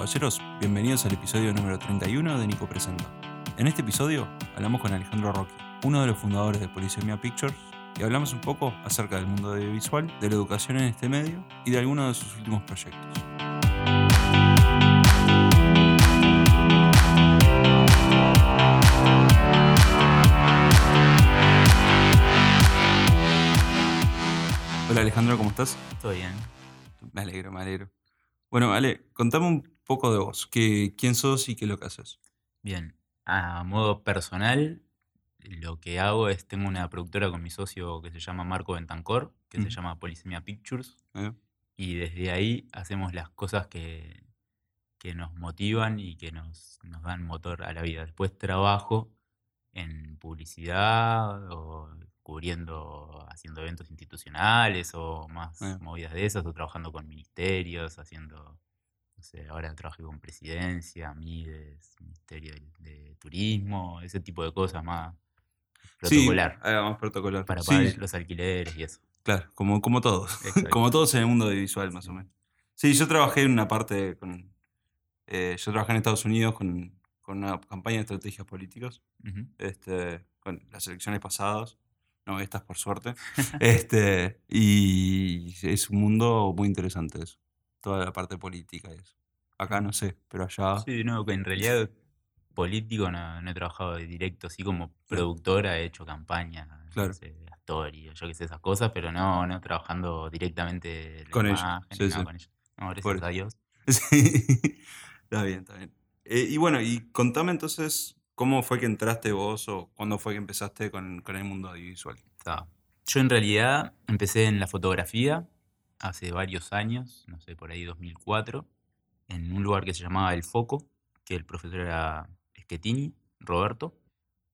caballeros, bienvenidos al episodio número 31 de Nico Presenta. En este episodio hablamos con Alejandro Rocky, uno de los fundadores de Polisemia Pictures, y hablamos un poco acerca del mundo audiovisual, de la educación en este medio y de algunos de sus últimos proyectos. Hola Alejandro, ¿cómo estás? Todo bien. Me alegro, me alegro. Bueno, Ale, contame un poco de vos. ¿Qué, ¿Quién sos y qué es lo que haces? Bien. A modo personal, lo que hago es, tengo una productora con mi socio que se llama Marco Bentancor, que se llama Polisemia Pictures, ¿Eh? y desde ahí hacemos las cosas que, que nos motivan y que nos, nos dan motor a la vida. Después trabajo en publicidad o cubriendo, haciendo eventos institucionales o más Eh. movidas de esas, o trabajando con ministerios, haciendo, no sé, ahora trabajé con presidencia, MIDES, Ministerio de, de Turismo, ese tipo de cosas más protocolar, Sí, ah, más protocolar. para Sí, pagar los alquileres y eso. claro, como, como todos. Exacto. como todos en el mundo audiovisual, más o menos. Sí, yo trabajé en una parte con. eh, yo trabajé en Estados Unidos con, con una campaña de estrategias políticas. Este, con las elecciones pasadas. No, estas por suerte. este, y es un mundo muy interesante eso. Toda la parte política y eso. Acá no sé, pero allá. Sí, no, que en realidad político no, no he trabajado de directo, así como productora he hecho campaña, no Claro. sé, Astori, o yo qué sé, esas cosas, pero no, no trabajando directamente la Con ellos, imagen, sí, no, sí. con ellos. No, gracias Por- a Dios. Sí, está bien, está bien. Eh, y bueno, y contame entonces cómo fue que entraste vos o cuándo fue que empezaste con, con el mundo audiovisual. Está. Yo en realidad empecé en la fotografía hace varios años, no sé, por ahí 2004, en un lugar que se llamaba El Foco, que el profesor era Schettini, Roberto.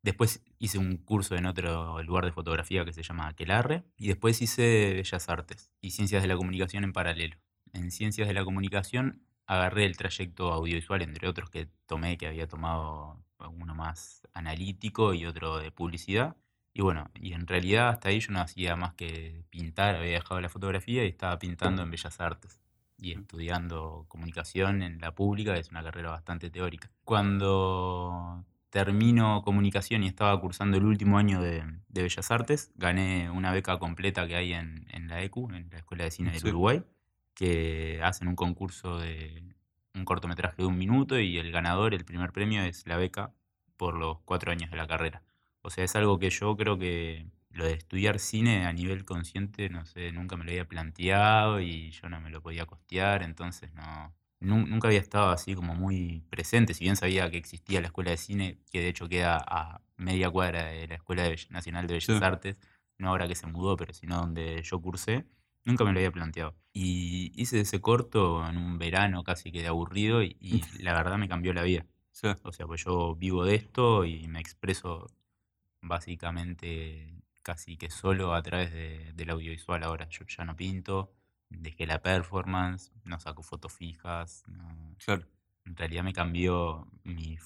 Después hice un curso en otro lugar de fotografía que se llama Aquelarre. Y después hice Bellas Artes y Ciencias de la Comunicación en paralelo. En Ciencias de la Comunicación agarré el trayecto audiovisual, entre otros que tomé, que había tomado uno más analítico y otro de publicidad. Y bueno, y en realidad hasta ahí yo no hacía más que pintar, había dejado la fotografía y estaba pintando en Bellas Artes y estudiando comunicación en la pública, que es una carrera bastante teórica. Cuando termino comunicación y estaba cursando el último año de, de Bellas Artes, gané una beca completa que hay en, en la ECU, en la Escuela de Cine del Sí. Uruguay, que hacen un concurso de un cortometraje de un minuto y el ganador, el primer premio, es la beca por los cuatro años de la carrera. O sea, es algo que yo creo que lo de estudiar cine a nivel consciente, no sé, nunca me lo había planteado y yo no me lo podía costear, entonces no, nu- nunca había estado así como muy presente, si bien sabía que existía la escuela de cine, que de hecho queda a media cuadra de la Escuela Nacional de Bellas Sí. Artes, no ahora que se mudó, pero sino donde yo cursé, nunca me lo había planteado. Y hice ese corto en un verano casi que de aburrido y, y la verdad me cambió la vida. Sí, O sea, pues yo vivo de esto y me expreso básicamente casi que solo a través de- del audiovisual ahora. Yo ya no pinto, dejé la performance, no saco fotos fijas. no- claro. En realidad me cambió mi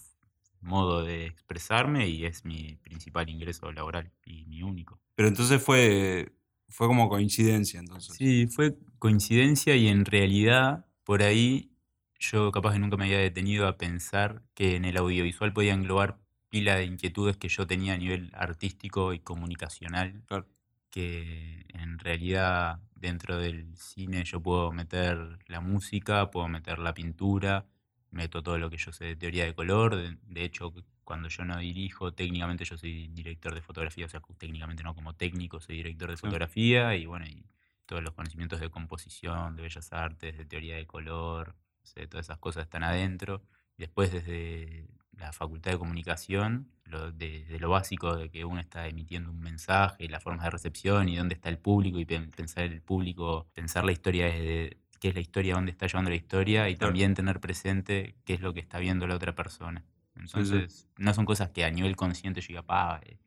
modo de expresarme y es mi principal ingreso laboral y mi único. Pero entonces fue, fue como coincidencia, entonces. Sí, fue coincidencia y en realidad por ahí yo capaz que nunca me había detenido a pensar que en el audiovisual podía englobar pila de inquietudes que yo tenía a nivel artístico y comunicacional, Claro. que en realidad dentro del cine yo puedo meter la música, puedo meter la pintura, meto todo lo que yo sé de teoría de color, de, de hecho cuando yo no dirijo, técnicamente yo soy director de fotografía, o sea, técnicamente no como técnico, soy director de Sí. fotografía y bueno, y todos los conocimientos de composición, de bellas artes, de teoría de color, sé, todas esas cosas están adentro. Después desde la facultad de comunicación, lo, de, de lo básico de que uno está emitiendo un mensaje, las formas de recepción y dónde está el público y pen- pensar el público, pensar la historia desde qué es la historia, dónde está llevando la historia y Claro. también tener presente qué es lo que está viendo la otra persona. Entonces, no son cosas que a nivel consciente yo diga, pa, eh,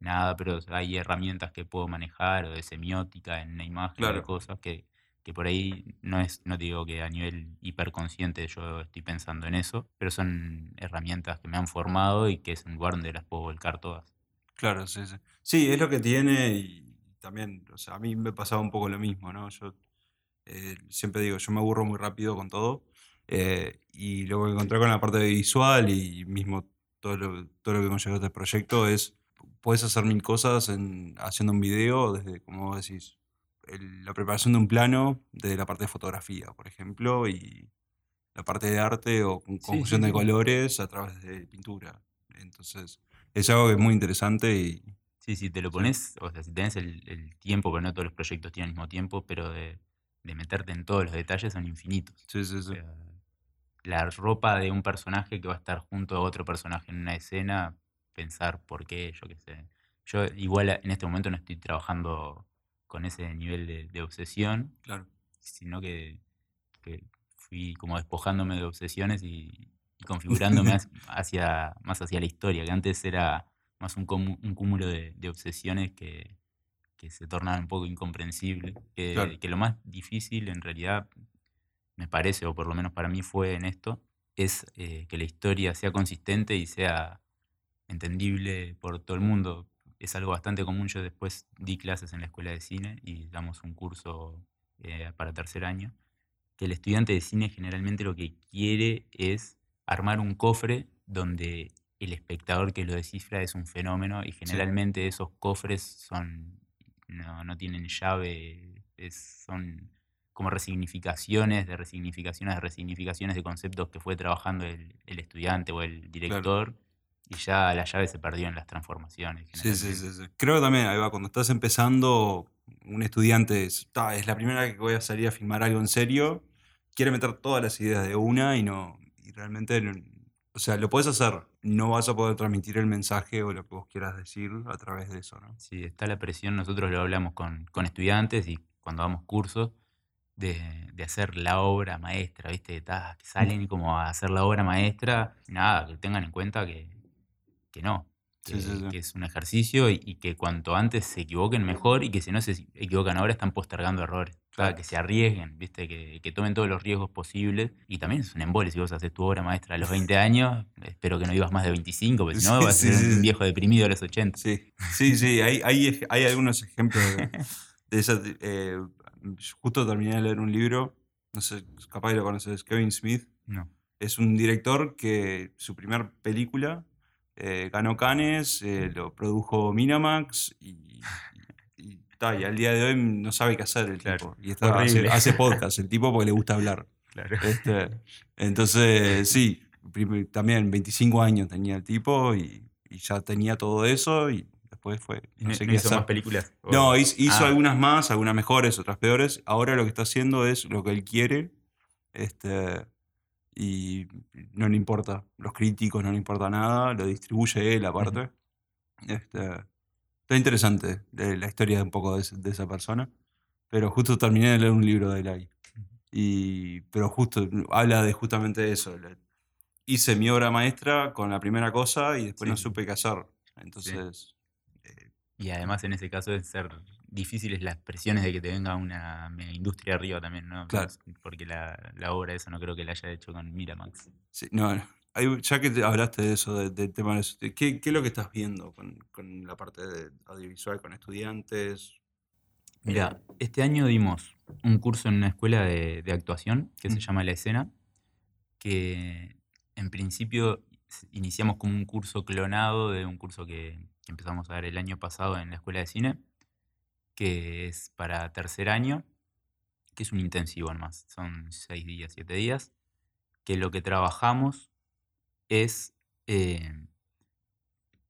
nada, pero hay herramientas que puedo manejar o de semiótica en una imagen, de cosas que, que por ahí no es, no digo que a nivel hiperconsciente yo estoy pensando en eso, pero son herramientas que me han formado y que es un lugar donde las puedo volcar todas. Claro, sí, sí. Sí, es lo que tiene y también, o sea, a mí me pasaba un poco lo mismo, ¿no? Yo eh, siempre digo, yo me aburro muy rápido con todo Eh, y lo que encontré con la parte visual y mismo todo lo, todo lo que conlleva este proyecto es, puedes hacer mil cosas en, haciendo un video, desde, como decís, el- la preparación de un plano, de la parte de fotografía, por ejemplo, y la parte de arte o con- conjunción sí, de colores a través de pintura. Entonces, es algo que es muy interesante y Sí, si te lo pones, o sea, si tenés el, el tiempo, porque no todos los proyectos tienen el mismo tiempo, pero de, de meterte en todos los detalles son infinitos. sí, sí, O sí. sea, la ropa de un personaje que va a estar junto a otro personaje en una escena, pensar por qué, yo qué sé. Yo igual en este momento no estoy trabajando con ese nivel de, de obsesión, Claro. sino que, que fui como despojándome de obsesiones y, y configurándome hacia- más hacia la historia, que antes era más un, cúmulo de, de obsesiones que, que se tornaban un poco incomprensibles. Que, Claro. que lo más difícil en realidad, me parece, o por lo menos para mí fue en esto, es eh, que la historia sea consistente y sea entendible por todo el mundo. Es algo bastante común. Yo después di clases en la escuela de cine y damos un curso eh, para tercer año. Que el estudiante de cine generalmente lo que quiere es armar un cofre donde el espectador que lo descifra es un fenómeno y generalmente esos cofres son no, no tienen llave, es- son como resignificaciones de resignificaciones de resignificaciones de conceptos que fue trabajando el, el estudiante o el director y ya la llave se perdió en las transformaciones. Sí, sí, sí, sí. Creo que también, ahí va, cuando estás empezando, un estudiante es, "Ta, es la primera vez que voy a salir a filmar algo en serio, quiere meter todas las ideas de una y no, y realmente, o sea, lo puedes hacer, no vas a poder transmitir el mensaje o lo que vos quieras decir a través de eso, ¿no? Sí, está la presión, nosotros lo hablamos con, con estudiantes y cuando damos cursos, de, de hacer la obra maestra, ¿viste? Que salen como a hacer la obra maestra, nada, que tengan en cuenta que, que no, que, Sí, sí, sí. que es un ejercicio y, y que cuanto antes se equivoquen mejor y que si no se equivocan ahora están postergando errores. Ta, Claro. que se arriesguen, ¿viste? Que, que tomen todos los riesgos posibles. Y también es un embole si vos haces tu obra maestra a los 20 años, espero que no vivas más de 25, porque si no vas a ser un viejo deprimido a los 80. Sí, sí, sí, hay, hay, hay algunos ejemplos de, de esa. eh, justo terminé de leer un libro, no sé, capaz que lo conoces, Kevin Smith. No. Es un director que su primer película eh, ganó Cannes, eh, lo produjo Miramax y, y, y ta, y al día de hoy no sabe qué hacer el Claro, tipo. Y está, hace, hace podcast el tipo porque le gusta hablar. Claro. Este, entonces, sí, también 25 años tenía el tipo y, y ya tenía todo eso y después fue, ¿Y no no, sé no qué hizo hacer. más películas? ¿O- No, hizo, hizo Ah, algunas más, algunas mejores, otras peores. Ahora lo que está haciendo es lo que él quiere. Este, y no le importa los críticos, no le importa nada, lo distribuye él aparte. Este, está interesante eh, la historia un poco de, de esa persona. Pero justo terminé de leer un libro de él ahí. Y, pero justo habla de justamente eso. Hice mi obra maestra con la primera cosa y después Sí, no sí. supe qué hacer. Entonces, eh, Y además en ese caso deben ser difíciles las presiones de que te venga una mega industria arriba también, ¿no? Claro. Porque la, la obra esa no creo que la haya hecho con Miramax. Sí, no, no. Hay- ya que te hablaste de eso, de- del tema de eso, ¿qué, qué es lo que estás viendo con, con la parte de audiovisual, con estudiantes? Mira, este año dimos un curso en una escuela de, de actuación que se Mm. llama La Escena, que en principio iniciamos como un curso clonado de un curso que, que empezamos a dar el año pasado en la escuela de cine, que es para tercer año, que es un intensivo nomás, son seis días, siete días, que lo que trabajamos es eh,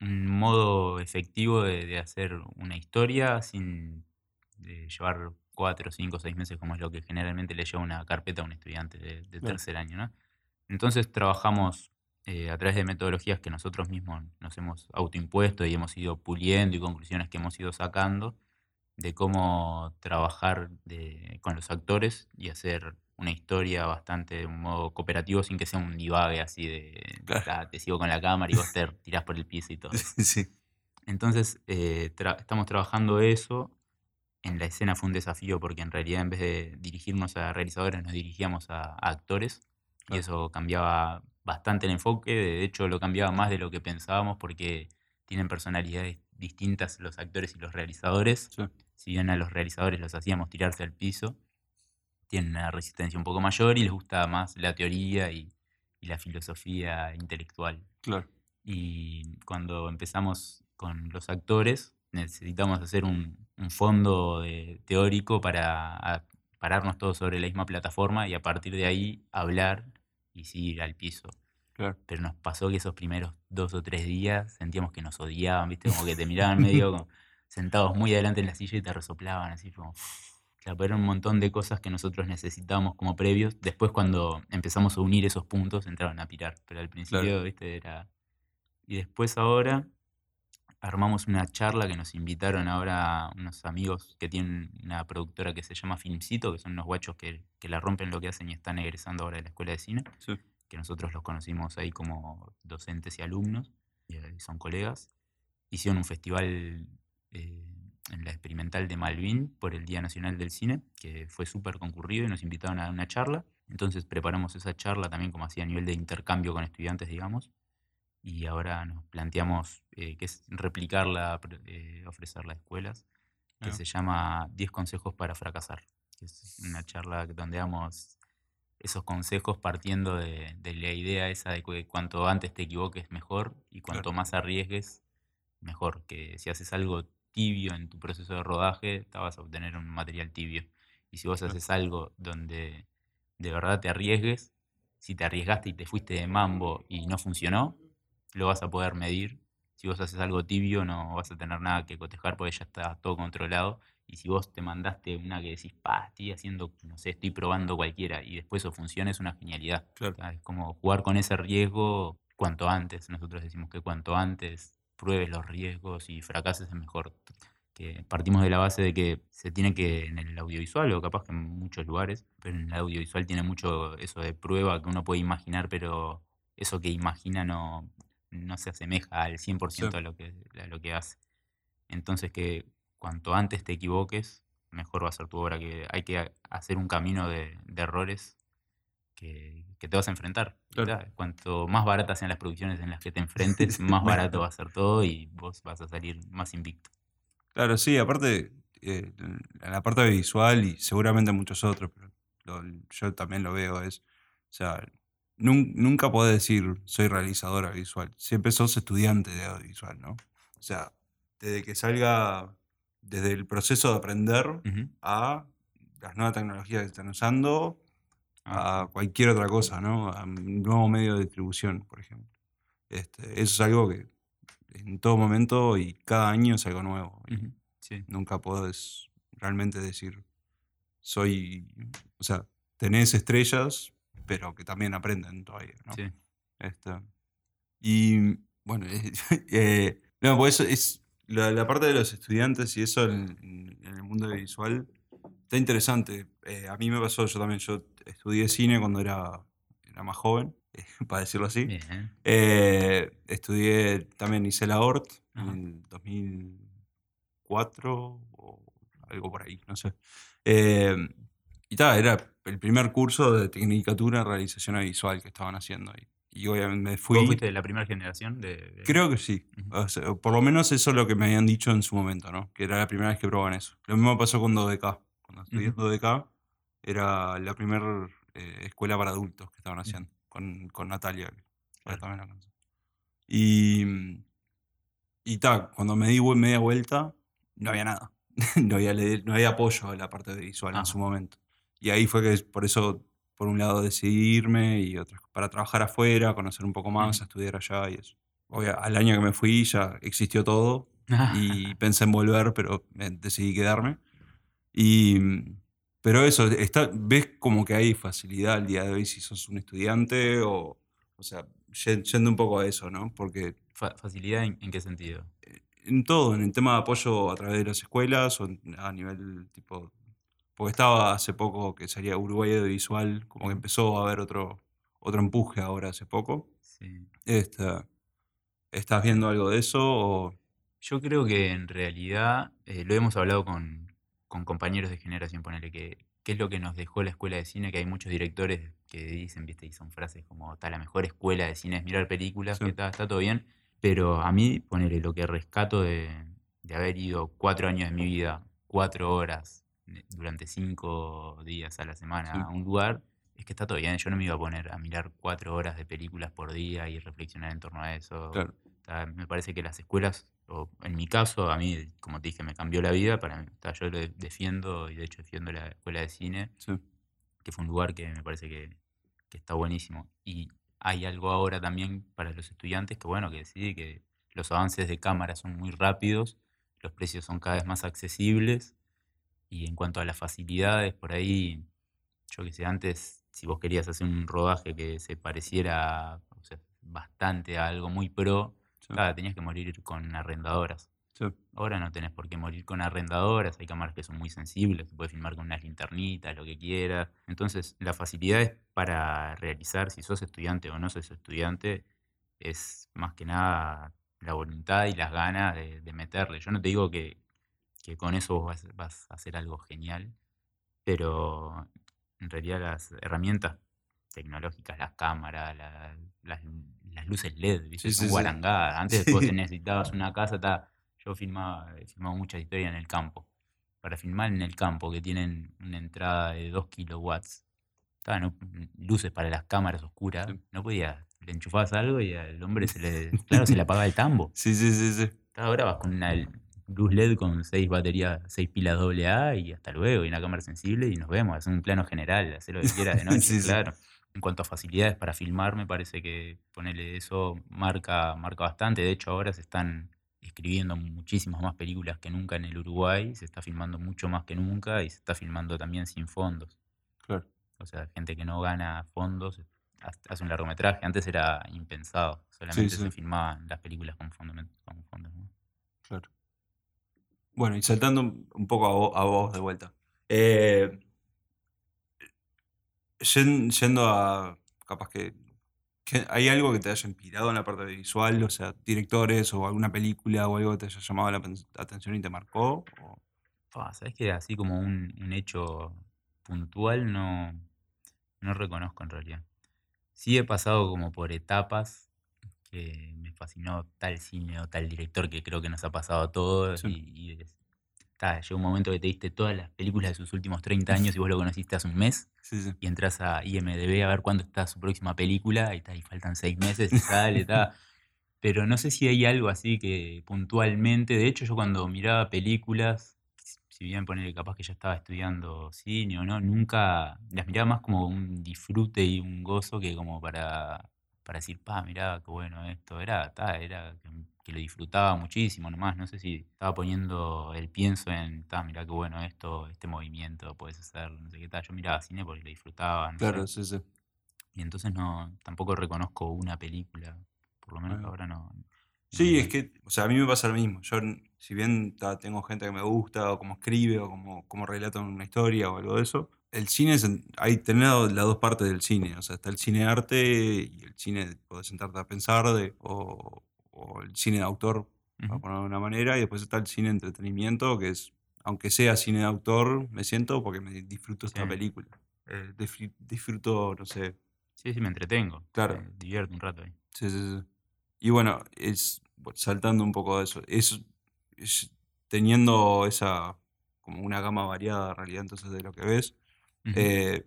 un modo efectivo de, de hacer una historia sin de llevar cuatro, cinco, seis meses, como es lo que generalmente le lleva una carpeta a un estudiante de, tercer año. ¿no? Entonces trabajamos eh, a través de metodologías que nosotros mismos nos hemos autoimpuesto y hemos ido puliendo y conclusiones que hemos ido sacando de cómo trabajar de- con los actores y hacer una historia bastante de un modo cooperativo sin que sea un divague así de Claro. "Ta, te sigo con la cámara y vos te tirás por el piso y todo sí. Entonces, eh, tra- estamos trabajando eso. En la escena fue un desafío porque en realidad en vez de dirigirnos a realizadores nos dirigíamos a, a actores y eso cambiaba bastante el enfoque. De hecho, lo cambiaba más de lo que pensábamos porque tienen personalidades distintas los actores y los realizadores. Sí. Si bien a los realizadores los hacíamos tirarse al piso, tienen una resistencia un poco mayor y les gusta más la teoría y, y la filosofía intelectual. Claro. Y cuando empezamos con los actores, necesitamos hacer un, un fondo de- teórico para pararnos todos sobre la misma plataforma y a partir de ahí hablar y seguir al piso. Claro. Pero nos pasó que esos primeros dos o tres días sentíamos que nos odiaban, ¿viste? Como que te miraban medio como sentados muy adelante en la silla y te resoplaban, así como... Claro, pero eran un montón de cosas que nosotros necesitábamos como previos. Después cuando empezamos a unir esos puntos entraron a pirar, pero al principio, ¿viste? Era... Y después ahora armamos una charla que nos invitaron ahora unos amigos que tienen una productora que se llama Filmcito, que son unos guachos que, que la rompen lo que hacen y están egresando ahora de la escuela de cine, Sí. Que nosotros los conocimos ahí como docentes y alumnos, y eh, son colegas. Hicieron un festival eh, en la experimental de Malvin por el Día Nacional del Cine, que fue súper concurrido y nos invitaron a una charla. Entonces preparamos esa charla también como así a nivel de intercambio con estudiantes, digamos y ahora nos planteamos eh, que es replicarla, eh, ofrecerla a escuelas, que Ah. se llama 10 consejos para fracasar, que es una charla donde damos esos consejos partiendo de, de la idea esa de que cuanto antes te equivoques mejor y cuanto Claro. más arriesgues, mejor, que si haces algo tibio en tu proceso de rodaje, te vas a obtener un material tibio. Y si vos Claro. haces algo donde de verdad te arriesgues, si te arriesgaste y te fuiste de mambo y no funcionó, lo vas a poder medir. Si vos haces algo tibio, no vas a tener nada que cotejar porque ya está todo controlado. Y si vos te mandaste una que decís, pa, estoy haciendo, no sé, estoy probando cualquiera y después eso funciona, es una genialidad. Claro. O sea, Es como jugar con ese riesgo cuanto antes. Nosotros decimos que cuanto antes pruebes los riesgos y fracases es mejor. Que partimos de la base de que se tiene que, en el audiovisual, o capaz que en muchos lugares, pero en el audiovisual tiene mucho eso de prueba que uno puede imaginar, pero eso que imagina no, no se asemeja al 100% Sí. a, lo que, a lo que hace. Entonces que cuanto antes te equivoques, mejor va a ser tu obra, que hay que ha- hacer un camino de, de errores que, que te vas a enfrentar. Claro. Cuanto más baratas sean las producciones en las que te enfrentes, más barato va a ser todo y vos vas a salir más invicto. Claro, sí, aparte, eh, la parte visual y seguramente muchos otros, pero lo- yo también lo veo, es, o sea, nun- nunca podés decir soy realizadora visual, siempre sos estudiante de audiovisual, ¿no? O sea, desde que salga, desde el proceso de aprender a las nuevas tecnologías que están usando, Ah, a cualquier otra cosa, ¿no? A un nuevo medio de distribución, por ejemplo. Este, eso es algo que en todo momento y cada año es algo nuevo. Sí. Nunca podés realmente decir, soy, o sea, tenés estrellas, pero que también aprenden todavía, ¿no? Sí. Este, y bueno, eh, no, pues eso es la, la parte de los estudiantes y eso en, en- el mundo visual está interesante. Eh, a mí me pasó, yo también, yo estudié cine cuando era, era más joven, para decirlo así. Eh, estudié también hice la ORT Ajá. en 2004 o algo por ahí, no sé. Eh, y tal, era el primer curso de Tecnicatura en Realización Audiovisual que estaban haciendo ahí. Y obviamente me fui. ¿Vos fuiste de la primera generación de, de- Creo que sí. Ujú. O sea, por lo menos eso es lo que me habían dicho en su momento, ¿no? Que era la primera vez que probaban eso. Lo mismo pasó con 2DK. Cuando estudié Ujú. 2DK, era la primera escuela para adultos que estaban haciendo. Con, con Natalia, Claro. también la. Y. Y ta, cuando me di media vuelta, no había nada. no, había, no había apoyo a la parte visual en su momento. Y ahí fue que por eso, por un lado, decidí irme y otro, para trabajar afuera, conocer un poco más, estudiar allá y eso. Obvia- al año que me fui ya existió todo y pensé en volver, pero me- decidí quedarme. Y, pero eso, está, ves como que hay facilidad al día de hoy si sos un estudiante o, o sea, ye- yendo un poco a eso, ¿no? Porque Fa- ¿Facilidad en, en qué sentido? en todo, en el tema de apoyo a través de las escuelas o a nivel tipo. Porque estaba hace poco que salía Uruguay Audiovisual, como que empezó a haber otro, otro empuje ahora hace poco. Sí. ¿Estás viendo algo de eso? O, Yo creo que en realidad eh, lo hemos hablado con, con compañeros de generación, ponele que qué es lo que nos dejó la escuela de cine, que hay muchos directores que dicen, viste, y son frases como, está la mejor escuela de cine es mirar películas, Sí. que está, está todo bien, pero a mí, ponele lo que rescato de, de haber ido cuatro años de mi vida, cuatro horas, durante cinco días a la semana Sí. a un lugar, es que está todo bien. Yo no me iba a poner a mirar cuatro horas de películas por día y reflexionar en torno a eso. Claro. O sea, me parece que las escuelas, o en mi caso, a mí, como te dije, me cambió la vida. Para mí, o sea, yo lo de- defiendo, y de hecho defiendo la escuela de cine, Sí. que fue un lugar que me parece que, que está buenísimo. Y hay algo ahora también para los estudiantes que, bueno, que sí, que los avances de cámara son muy rápidos, los precios son cada vez más accesibles, y en cuanto a las facilidades, por ahí, yo que sé, antes, si vos querías hacer un rodaje que se pareciera o sea, bastante a algo muy pro, Sí. claro, tenías que morir con arrendadoras. Sí. Ahora no tenés por qué morir con arrendadoras, hay cámaras que son muy sensibles, se puede filmar con unas linternitas, lo que quieras. Entonces, las facilidades para realizar, si sos estudiante o no sos estudiante, es más que nada la voluntad y las ganas de, de meterle. Yo no te digo que, que con eso vos vas, vas a hacer algo genial, pero en realidad las herramientas tecnológicas, las cámaras, la- las, las luces LED, ¿viste? Sí, son sí, sí. guarangadas. Antes vos Sí. te necesitabas una casa, ta, yo filmaba, he filmado muchas historias en el campo. Para filmar en el campo, que tienen una entrada de 2 kilowatts, ta, no- luces para las cámaras oscuras, no podía, le enchufabas algo y al hombre se le, claro, se le apagaba el tambo. Sí, sí, sí, sí. Ahora vas con una luz LED con seis baterías, seis pilas AA y hasta luego, y una cámara sensible y nos vemos. Es un plano general, hacer lo que quieras de noche, Sí, sí. claro. En cuanto a facilidades para filmar, me parece que ponerle eso marca, marca bastante. De hecho, ahora se están escribiendo muchísimas más películas que nunca en el Uruguay, se está filmando mucho más que nunca y se está filmando también sin fondos. Claro. O sea, gente que no gana fondos ha- hace un largometraje. Antes era impensado, solamente sí. se filmaban las películas con, fondo- con fondos. ¿no? Claro. Bueno, y saltando un poco a vos, de vuelta. Eh, yen- yendo a. Capaz que. ¿Hay algo que te haya inspirado en la parte visual? O sea, directores o alguna película o algo que te haya llamado la atención y te marcó. o- ¿Sabes que así como un, hecho puntual no, no reconozco en realidad? Sí he pasado como por etapas que fascinó tal cine o tal director que creo que nos ha pasado a todos Sí. y, y ta, llegó un momento que te diste todas las películas de sus últimos 30 años y vos lo conociste hace un mes Sí, sí. y entras a IMDB a ver cuándo está su próxima película y, ta, y faltan seis meses y sale, ta. Pero no sé si hay algo así que puntualmente, de hecho yo cuando miraba películas, si- si bien ponerle capaz que ya estaba estudiando cine o no, nunca las miraba más como un disfrute y un gozo que como para, para decir, pa, mirá, qué bueno esto, era, ta, era que, que lo disfrutaba muchísimo nomás, no sé si estaba poniendo el pienso en, ta, mirá qué bueno esto, este movimiento puedes hacer, no sé qué tal, yo miraba cine porque lo disfrutaba, no sé. Claro, sí, sí. Y entonces no, tampoco reconozco una película, por lo menos va. ahora no. Sí, es que, o sea, a mí me pasa lo mismo. Yo, si bien ta, tengo gente que me gusta, o cómo escribe, o cómo, cómo relata una historia o algo de eso, el cine, es, hay tener las dos partes del cine. O sea, está el cine de arte y el cine de poder sentarte a pensar, de, o, o el cine de autor, para ponerlo de una manera, y después está el cine de entretenimiento, que es, aunque sea cine de autor, me siento porque me disfruto esta Sí. película. Eh, disfr- disfruto, no sé, Sí, sí, me entretengo. Claro. Me divierto un rato ahí. Sí, sí, sí. Y bueno, es saltando un poco de eso, es, es teniendo esa como una gama variada en realidad entonces de lo que ves, Eh,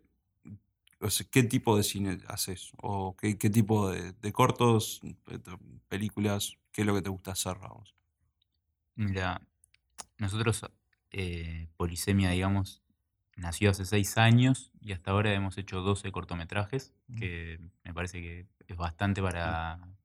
o sea, ¿qué tipo de cine haces? ¿O qué, qué tipo de, de cortos, películas, qué es lo que te gusta hacer, vamos? Mira, nosotros, eh, Polisemia, digamos, nació hace seis años y hasta ahora hemos hecho 12 cortometrajes, Mm. que me parece que es bastante para,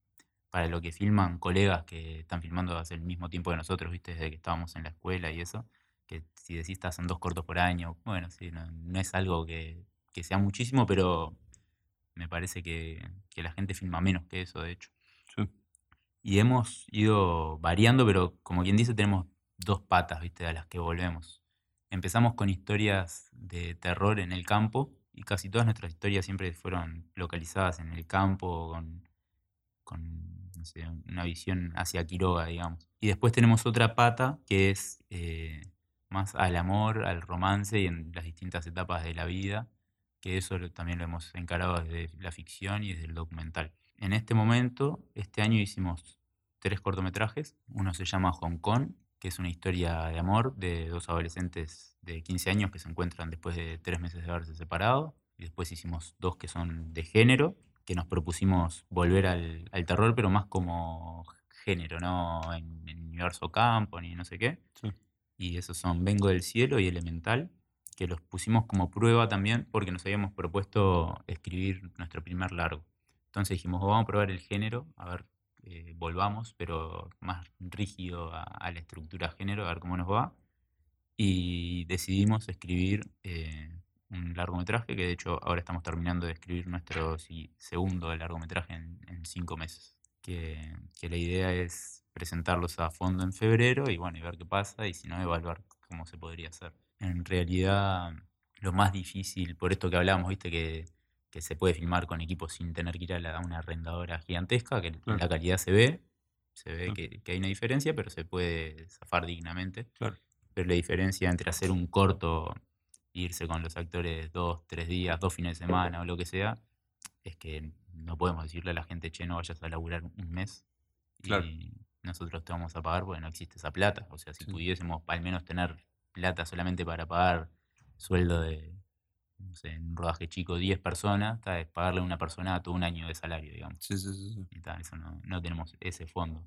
para lo que filman colegas que están filmando hace el mismo tiempo que nosotros, ¿viste? Desde que estábamos en la escuela y eso. Que si decís hacen dos cortos por año, bueno, sí, no, no es algo que, que sea muchísimo, pero me parece que, que la gente filma menos que eso, de hecho. Sí. Y hemos ido variando, pero como quien dice, tenemos dos patas, ¿viste? A las que volvemos. Empezamos con historias de terror en el campo y casi todas nuestras historias siempre fueron localizadas en el campo con, con no sé, una visión hacia Quiroga, digamos. Y después tenemos otra pata que es eh, más al amor, al romance y en las distintas etapas de la vida, que eso también lo hemos encarado desde la ficción y desde el documental. En este momento, este año hicimos tres cortometrajes. Uno se llama Hong Kong, que es una historia de amor de dos adolescentes de 15 años que se encuentran después de tres meses de haberse separado. Y después hicimos dos que son de género, que nos propusimos volver al, al terror, pero más como género, no en, en universo campo ni no sé qué. Sí. Y esos son Vengo del Cielo y Elemental, que los pusimos como prueba también porque nos habíamos propuesto escribir nuestro primer largo. Entonces dijimos, vamos a probar el género, a ver, eh, volvamos, pero más rígido a, la estructura género, a ver cómo nos va. Y decidimos escribir eh, un largometraje, que de hecho ahora estamos terminando de escribir nuestro segundo largometraje en, cinco meses. Que la idea es presentarlos a fondo en febrero y bueno, y ver qué pasa y si no, evaluar cómo se podría hacer. En realidad, lo más difícil, por esto que hablábamos, viste que, que se puede filmar con equipos sin tener que ir a, la- a una arrendadora gigantesca, que Claro. la calidad se ve, se ve Claro. que, que hay una diferencia, pero se puede zafar dignamente. Claro. Pero la diferencia entre hacer un corto, irse con los actores dos, tres días, dos fines de semana o lo que sea, es que no podemos decirle a la gente, che, no vayas a laburar un mes Claro. y nosotros te vamos a pagar porque no existe esa plata. O sea, si Sí. pudiésemos al menos tener plata solamente para pagar sueldo de, no sé, en un rodaje chico, 10 personas, ta, es pagarle a una persona todo un año de salario, digamos. Sí, sí, sí. Y ta, eso no, no tenemos ese fondo.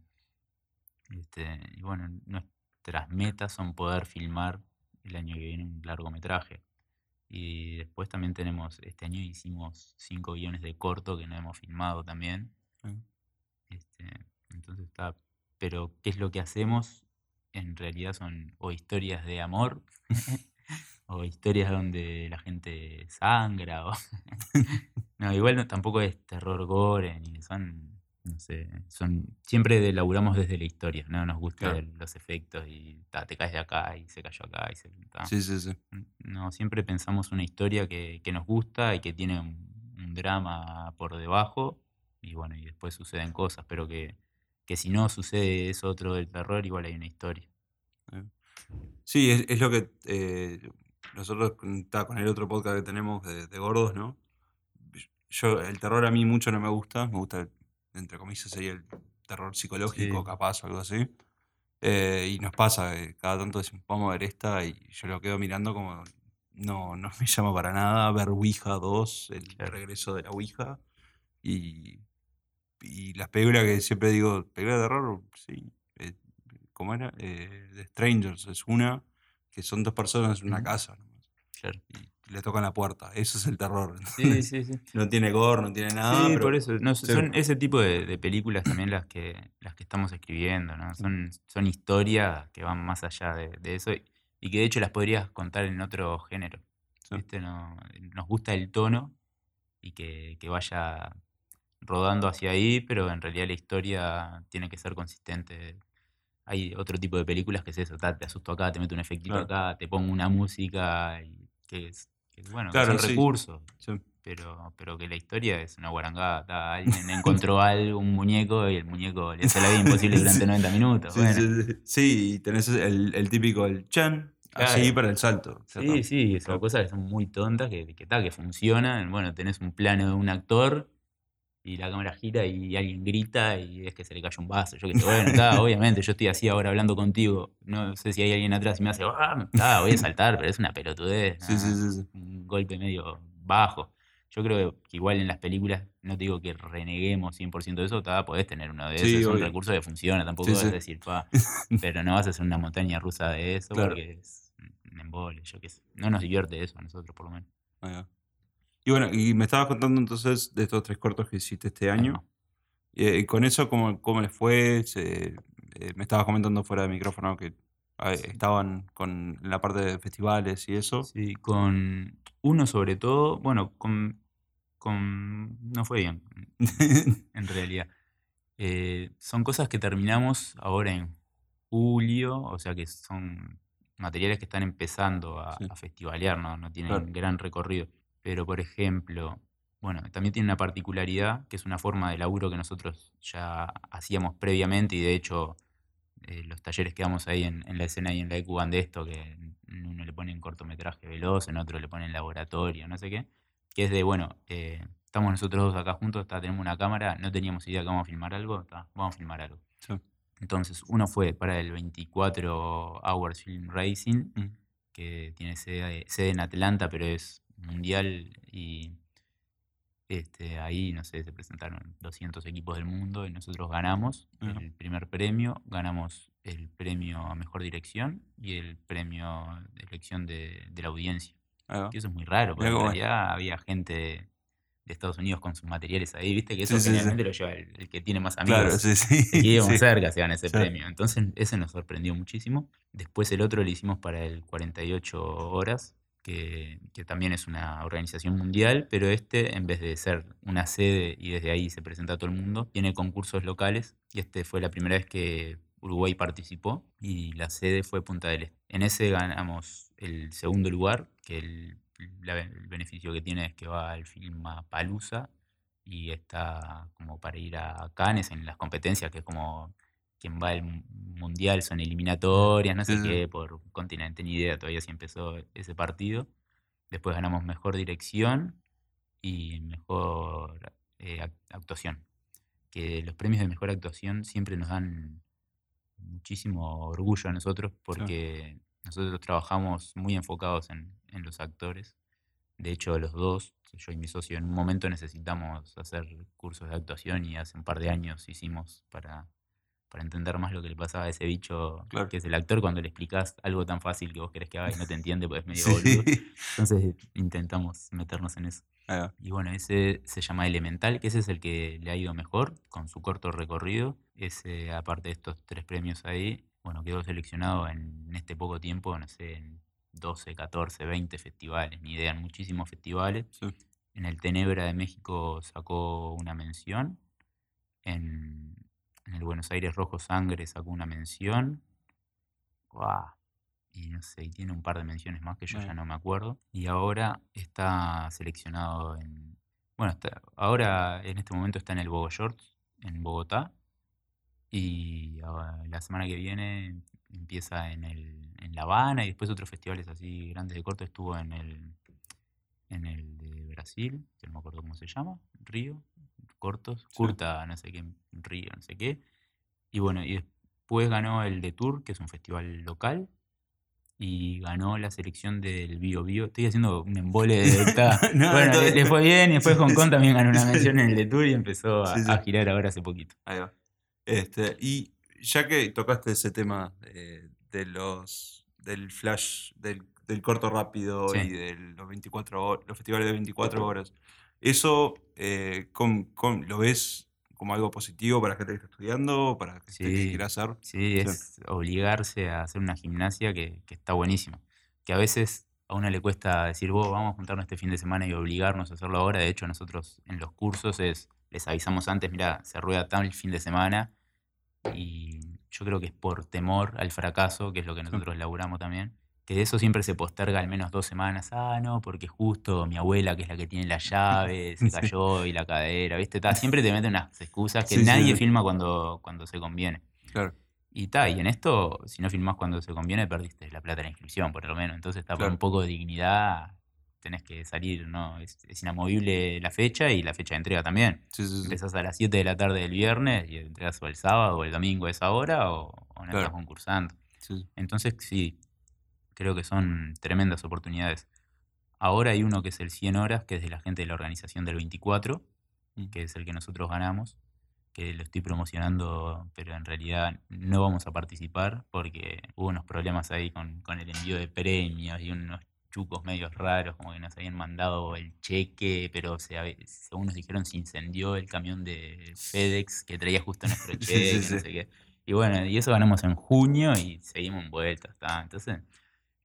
Este, y bueno, nuestras metas son poder filmar el año que viene un largometraje. Y después también tenemos, este año hicimos cinco guiones de corto que no hemos filmado también. Este, entonces está, pero ¿qué es lo que hacemos? En realidad son o historias de amor o historias donde la gente sangra o no, igual no, tampoco es terror gore ni son no sé, son siempre laburamos desde la historia, no nos gustan Claro. los efectos y ta, te caes de acá y se cayó acá y se ta. Sí, sí, sí. No, siempre pensamos una historia que, que nos gusta y que tiene un, un drama por debajo. Y bueno, y después suceden cosas, pero que, que si no sucede eso otro del terror, igual hay una historia. Sí, es, es lo que eh, nosotros ta, con el otro podcast que tenemos de, de gordos, ¿no? Yo, el terror a mí mucho no me gusta, me gusta, entre comillas, sería el terror psicológico, Sí. capaz o algo así. Eh, y nos pasa, cada tanto decimos, vamos a ver esta, y yo lo quedo mirando como, no, no me llama para nada ver Ouija 2, el Claro. regreso de la Ouija. Y, y las películas que siempre digo, películas de terror, sí. eh, ¿Cómo era? Eh, The Strangers es una, que son dos personas en una casa nomás, Claro. y le tocan la puerta. Eso es el terror. Sí, sí, sí. No tiene gore, no tiene nada. Sí, pero por eso. no, son ese tipo de, de películas también las que, las que estamos escribiendo, ¿no? Son, son historias que van más allá de, de eso y, y que de hecho las podrías contar en otro género. ¿viste? No, nos gusta el tono y que, que vaya rodando hacia ahí, pero en realidad la historia tiene que ser consistente. Hay otro tipo de películas que es eso, te asusto acá, te meto un efectito Claro. acá, te pongo una música, y que es, que, bueno, que Claro, son sí. recursos Sí. pero, pero que la historia es una guarangada. Alguien encontró algo, un muñeco, y el muñeco le hace la vida imposible durante Sí. 90 minutos. Sí, bueno. sí, sí. Sí, y tenés el, el típico, el chan, así para el salto. Sí, sí, son Claro. cosas que son muy tontas, que, que, ta, que funcionan. Bueno, tenés un plano de un actor y la cámara gira y alguien grita y es que se le cayó un vaso. Yo que sé, bueno, ta, obviamente, yo estoy así ahora hablando contigo. No sé si hay alguien atrás y me hace, ah, ta, voy a saltar, pero es una pelotudez. Sí, sí, sí, sí. Un golpe medio bajo. Yo creo que igual en las películas, no te digo que reneguemos 100% de eso, ta, podés tener uno de esos, es un recurso que funciona, tampoco vas a decir, pa, pero no vas a hacer una montaña rusa de eso Claro. porque es un embole, yo qué sé. No nos divierte eso a nosotros, por lo menos. Ahí va. Y bueno, y me estabas contando entonces de estos tres cortos que hiciste este año. Eh, con eso, ¿cómo, cómo les fue? Se- eh, me estabas comentando fuera de micrófono que ah, Sí. estaban con la parte de festivales y eso. Sí, con uno sobre todo, bueno, con, con no fue bien, en realidad. Eh, son cosas que terminamos ahora en julio, o sea que son materiales que están empezando a, Sí. a festivalear, ¿no? no tienen Claro. gran recorrido. Pero, por ejemplo, bueno, también tiene una particularidad, que es una forma de laburo que nosotros ya hacíamos previamente y de hecho eh, los talleres que damos ahí en, en la escena y en la EcuBan de esto, que en uno le ponen cortometraje veloz, en otro le ponen laboratorio, no sé qué, que es de, bueno, eh, estamos nosotros dos acá juntos, ta, tenemos una cámara, no teníamos idea que vamos a filmar algo, ta, vamos a filmar algo. Sí. Entonces, uno fue para el 24 Hours Film Racing, Mm. que tiene sede, sede en Atlanta, pero es mundial y este, ahí, no sé, se presentaron 200 equipos del mundo y nosotros ganamos el primer premio, ganamos el premio a mejor dirección y el premio de elección de, de la audiencia. Va. Que eso es muy raro, porque en realidad había gente de Estados Unidos con sus materiales ahí, viste que eso Sí, generalmente lo lleva el, el que tiene más amigos. Claro, sí, sí. Que sí. cerca se gana ese premio. Entonces ese nos sorprendió muchísimo. Después el otro lo hicimos para el 48 horas, que, también es una organización mundial, pero este, en vez de ser una sede y desde ahí se presenta a todo el mundo, tiene concursos locales y este fue la primera vez que Uruguay participó y la sede fue Punta del Este. En ese ganamos el segundo lugar, que el beneficio que tiene es que va al film Palusa y está como para ir a Cannes en las competencias, que es como quien va al mu- mundial, son eliminatorias, no sé Sí, sí. qué, por continente, ni idea todavía si empezó ese partido. Después ganamos mejor dirección y mejor eh, ac- actuación. Que los premios de mejor actuación siempre nos dan muchísimo orgullo a nosotros porque nosotros trabajamos muy enfocados en, en los actores. De hecho, los dos, yo y mi socio, en un momento necesitamos hacer cursos de actuación y hace un par de años hicimos para, para entender más lo que le pasaba a ese bicho Claro. que es el actor cuando le explicás algo tan fácil que vos querés que haga y no te entiende, pues es medio Sí. boludo. Entonces intentamos meternos en eso. Y bueno, ese se llama Elemental, que ese es el que le ha ido mejor con su corto recorrido. Ese, aparte de estos tres premios ahí, bueno, quedó seleccionado en, en este poco tiempo, no sé, en 12, 14, 20 festivales, ni idea, en muchísimos festivales. Sí. En el Tenebra de México sacó una mención. En, en el Buenos Aires Rojo Sangre sacó una mención. Guau, Y no sé, y tiene un par de menciones más que yo ya no me acuerdo. Y ahora está seleccionado en. Bueno, está- ahora en este momento está en el Bogo Shorts, en Bogotá. Y ahora la semana que viene empieza en, el, en La Habana y después otros festivales así grandes de corto. Estuvo en el, en el de Brasil, que no me acuerdo cómo se llama, Río, cortos, Curta, no sé qué, Río, no sé qué. Y bueno, y después ganó el de Tour, que es un festival local. Y ganó la selección del Bio Bio. Estoy haciendo un embole de esta- No, bueno, le, fue bien y después Hong Kong también ganó una mención en el de Tour y empezó a, Sí, sí. a girar ahora hace poquito. Ahí va. Este, y ya que tocaste ese tema eh, de los del flash, del, del corto rápido Sí. y de los 24 hor- los festivales de 24 horas, ¿eso eh, com- com- lo ves como algo positivo para la gente que está estudiando, para la gente que Sí. quiere hacer? Sí, es obligarse a hacer una gimnasia que, que está buenísima. Que a veces a uno le cuesta decir, vos vamos a juntarnos este fin de semana y obligarnos a hacerlo ahora. De hecho, nosotros en los cursos es, les avisamos antes, mira, se rueda tal fin de semana. Y yo creo que es por temor al fracaso, que es lo que nosotros laburamos también. Que de eso siempre se posterga al menos dos semanas. Ah, no, porque justo mi abuela, que es la que tiene la llave, se Sí. cayó y la cadera, ¿viste? Ta, siempre te meten unas excusas que Sí, nadie sí. filma cuando, cuando se conviene. Claro. Y ta, y en esto, si no filmás cuando se conviene, perdiste la plata de la inscripción, por lo menos. Entonces, está por un poco de dignidad, tenés que salir, ¿no? Es, es inamovible la fecha y la fecha de entrega también. Sí, sí, sí. Empezás a las 7 de la tarde del viernes y entregas o el sábado o el domingo a esa hora o, o no Claro. estás concursando. Entonces, sí, creo que son tremendas oportunidades. Ahora hay uno que es el 100 horas, que es de la gente de la organización del 24, Mm. que es el que nosotros ganamos, que lo estoy promocionando, pero en realidad no vamos a participar porque hubo unos problemas ahí con, con el envío de premios y unos chucos medios raros, como que nos habían mandado el cheque, pero se, según nos dijeron se incendió el camión de FedEx que traía justo nuestro Sí, cheque, sí, no sé qué. Y bueno, y eso ganamos en junio y seguimos en vuelta. Entonces,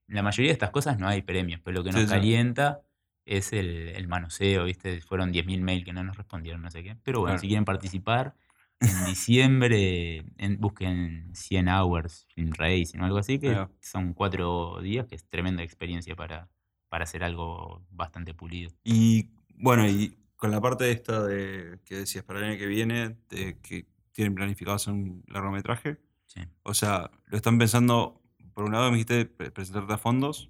la mayoría de estas cosas no hay premios, pero lo que nos Sí, calienta es el, el manoseo, ¿viste? Fueron 10.000 mails que no nos respondieron, no sé qué. Pero bueno, Claro. si quieren participar, en diciembre en- busquen 100 Hours Film Racing o algo así, que son cuatro días, que es tremenda experiencia para, para hacer algo bastante pulido. Y bueno, y con la parte esta de que decías para el año que viene, de que tienen planificado hacer un largometraje, Sí. o sea, lo están pensando, por un lado me dijiste pre- presentarte a fondos,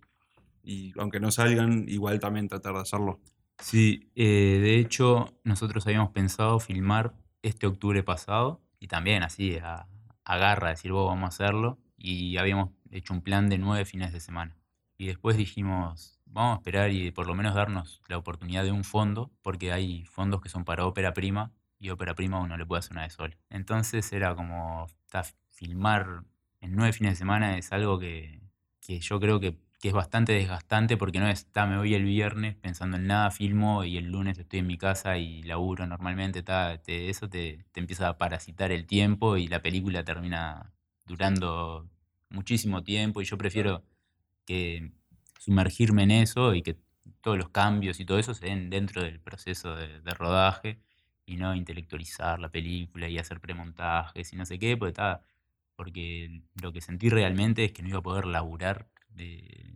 y aunque no salgan, igual también tratar de hacerlo. Sí, eh, de hecho, nosotros habíamos pensado filmar este octubre pasado y también así a, a decir, vos vamos a hacerlo. Y habíamos hecho un plan de nueve fines de semana. Y después dijimos, vamos a esperar y por lo menos darnos la oportunidad de un fondo, porque hay fondos que son para ópera prima y ópera prima uno le puede hacer una de sol. Entonces era como, filmar en nueve fines de semana es algo que, que yo creo que que es bastante desgastante porque no está, me voy el viernes pensando en nada, filmo y el lunes estoy en mi casa y laburo normalmente, eso te, empieza a parasitar el tiempo y la película termina durando muchísimo tiempo y yo prefiero que sumergirme en eso y que todos los cambios y todo eso se den dentro del proceso de, rodaje y no intelectualizar la película y hacer premontajes y no sé qué, porque, porque lo que sentí realmente es que no iba a poder laburar de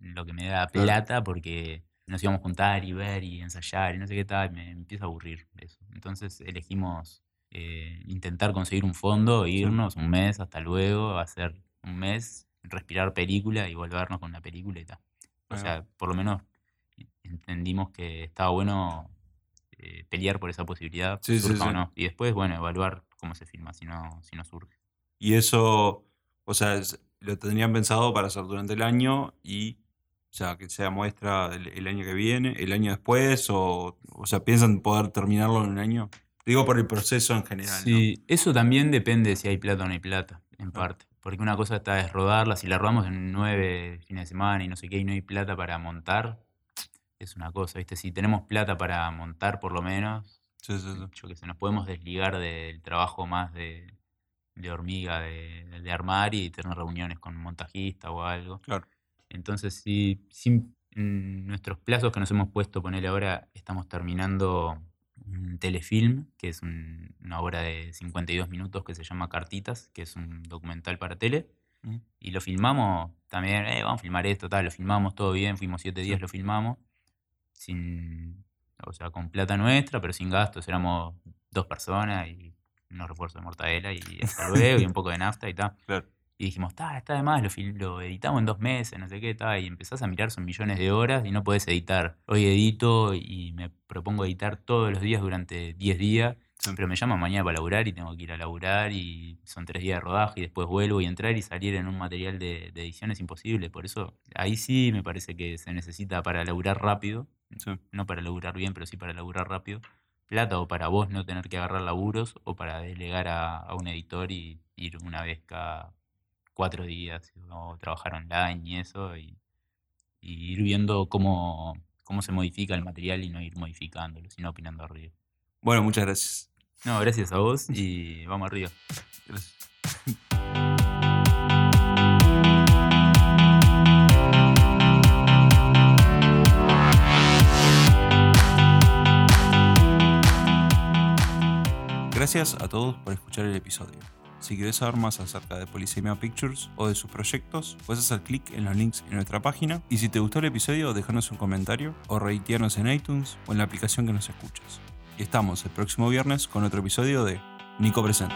lo que me da plata porque nos íbamos a juntar y ver y ensayar y no sé qué tal, me, empieza a aburrir eso. Entonces elegimos eh, intentar conseguir un fondo, irnos un mes, hasta luego, hacer un mes, respirar película y volvernos con la película y tal. O sea, por lo menos entendimos que estaba bueno eh, pelear por esa posibilidad, o no. Y después, bueno, evaluar cómo se filma, si no, si no surge. Y eso, o sea, lo tendrían pensado para hacer durante el año y o sea, que sea muestra el, año que viene, el año después, o, o sea, piensan poder terminarlo en un año. Digo por el proceso en general. Sí, eso también depende si hay plata o no hay plata, en parte. Porque una cosa está es rodarla, si la rodamos en nueve fines de semana y no sé qué, y no hay plata para montar, es una cosa, ¿viste? Si tenemos plata para montar por lo menos, sí, sí, yo que sé, nos podemos desligar del trabajo más de, de hormiga, de, de, armar y tener reuniones con un montajista o algo. Claro. Entonces, si, sin nuestros plazos que nos hemos puesto, ponerle ahora, estamos terminando un telefilm, que es una obra de 52 minutos que se llama Cartitas, que es un documental para tele. Y lo filmamos también, eh, vamos a filmar esto, tal, lo filmamos todo bien, fuimos siete días, lo filmamos, sin, o sea, con plata nuestra, pero sin gastos, éramos dos personas y unos refuerzos de mortadela y hasta luego y un poco de nafta y tal. Claro. Y dijimos, está, está de más, lo, lo, editamos en dos meses, no sé qué, está. Y empezás a mirar, son millones de horas y no podés editar. Hoy edito y me propongo editar todos los días durante 10 días, pero me llaman mañana para laburar y tengo que ir a laburar y son tres días de rodaje y después vuelvo y entrar y salir en un material de, edición es imposible. Por eso ahí sí me parece que se necesita para laburar rápido, no para laburar bien, pero sí para laburar rápido, plata o para vos no tener que agarrar laburos o para delegar a, a un editor y ir una vez cada cuatro días o trabajar online y eso, y, ir viendo cómo, cómo se modifica el material y no ir modificándolo, sino opinando arriba. Bueno, muchas gracias. No, gracias a vos y vamos arriba. Gracias. Gracias a todos por escuchar el episodio. Si quieres saber más acerca de Polisemia Pictures o de sus proyectos, puedes hacer clic en los links en nuestra página. Y si te gustó el episodio, déjanos un comentario o reitearnos en iTunes o en la aplicación que nos escuches. Y estamos el próximo viernes con otro episodio de Nico Presenta.